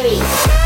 Street.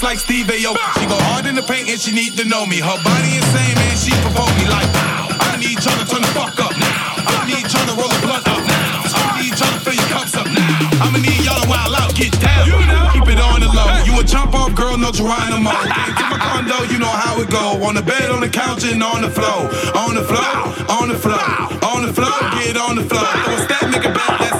Cake in your face like Steve Aoki. She go hard in the paint and she need to know me. Her body insane, man, she provoke me like, wow. I need y'all to turn the fuck up now. I need y'all to roll a blunt up now. I need y'all to fill your cups up now. I'ma need y'all to wild out, get down. You know. Keep it on the low. You a jump off girl, no Geronimo. Came to my condo, you know how it go. On the bed, on the couch, and on the floor. On the floor, on the floor, on the floor, get on the floor. Throw a step, nigga back, that's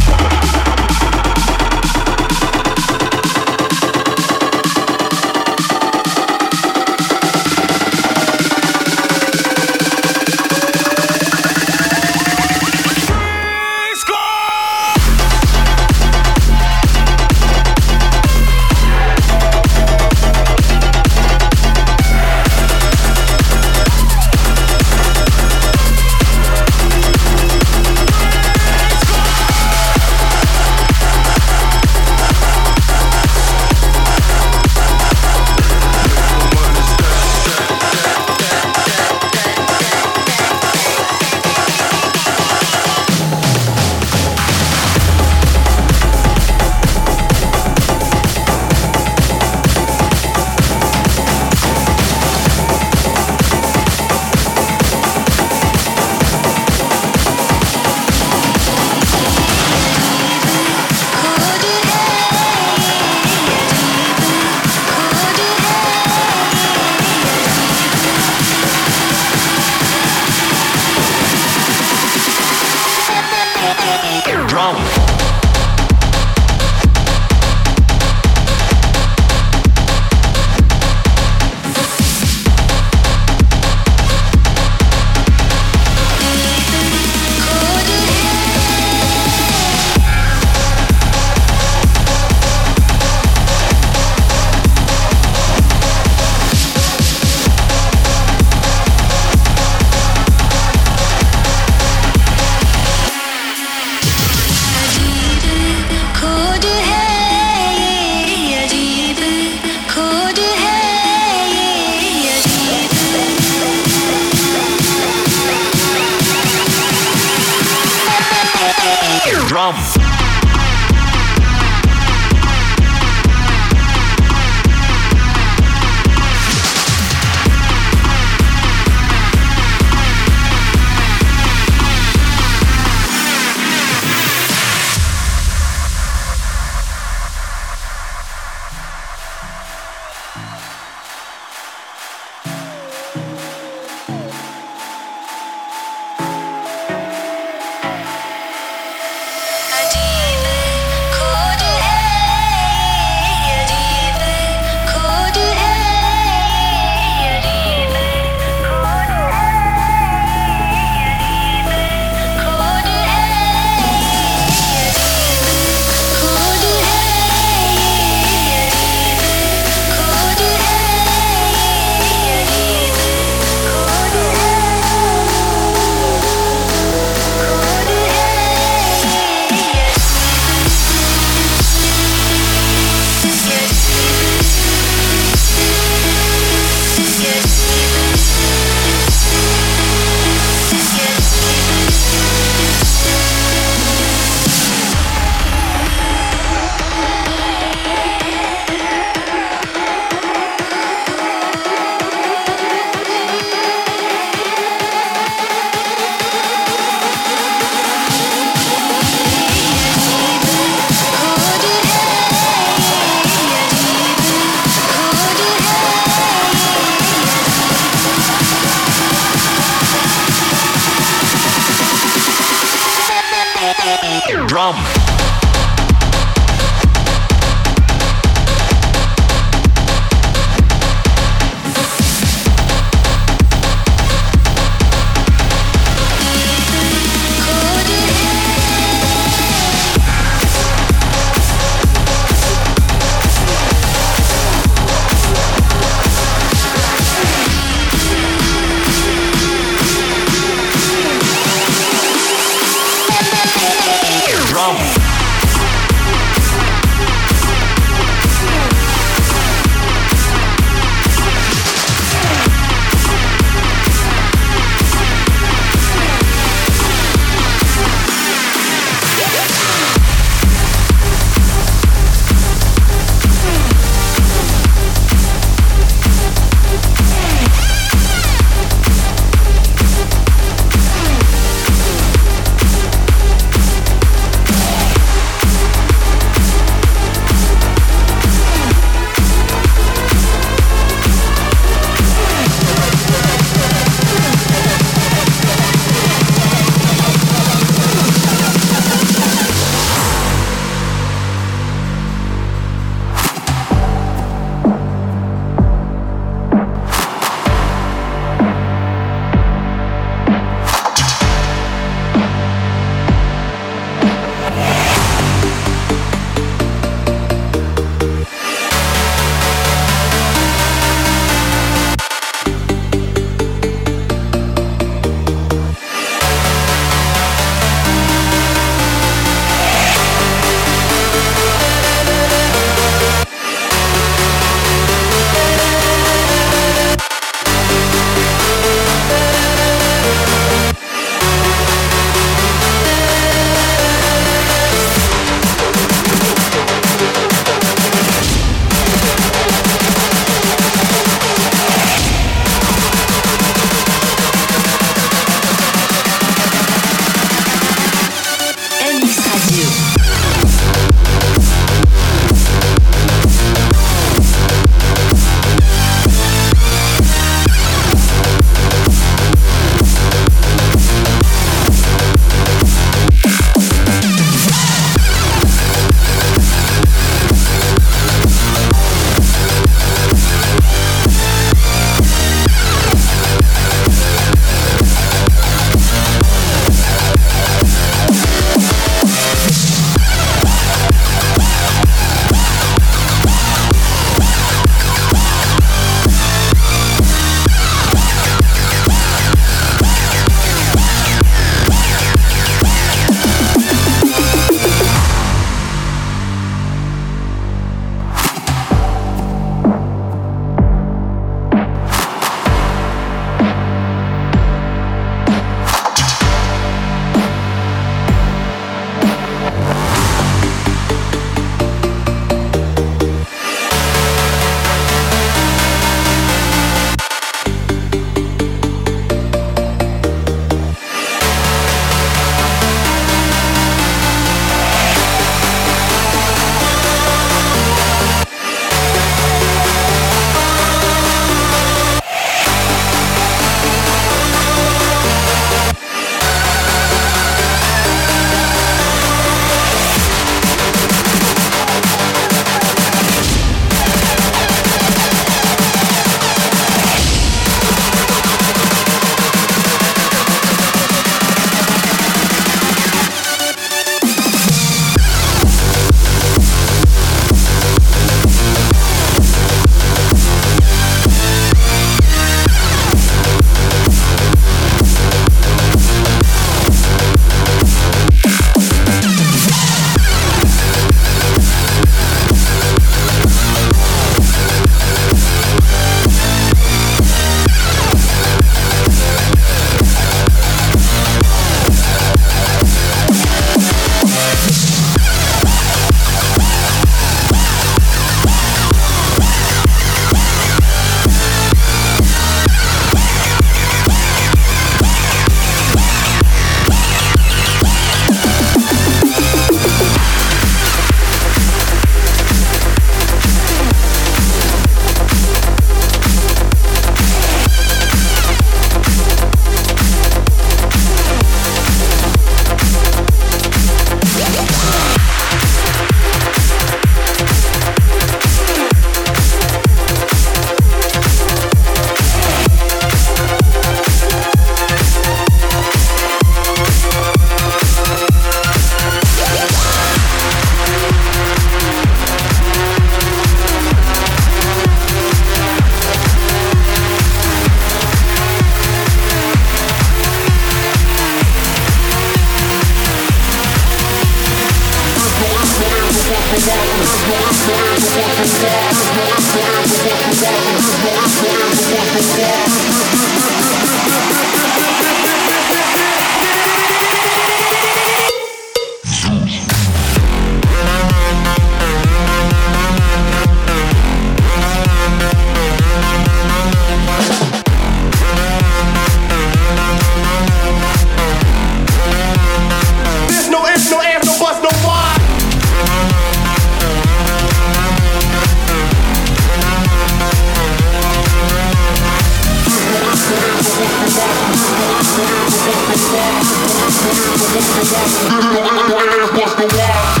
mixradio.fr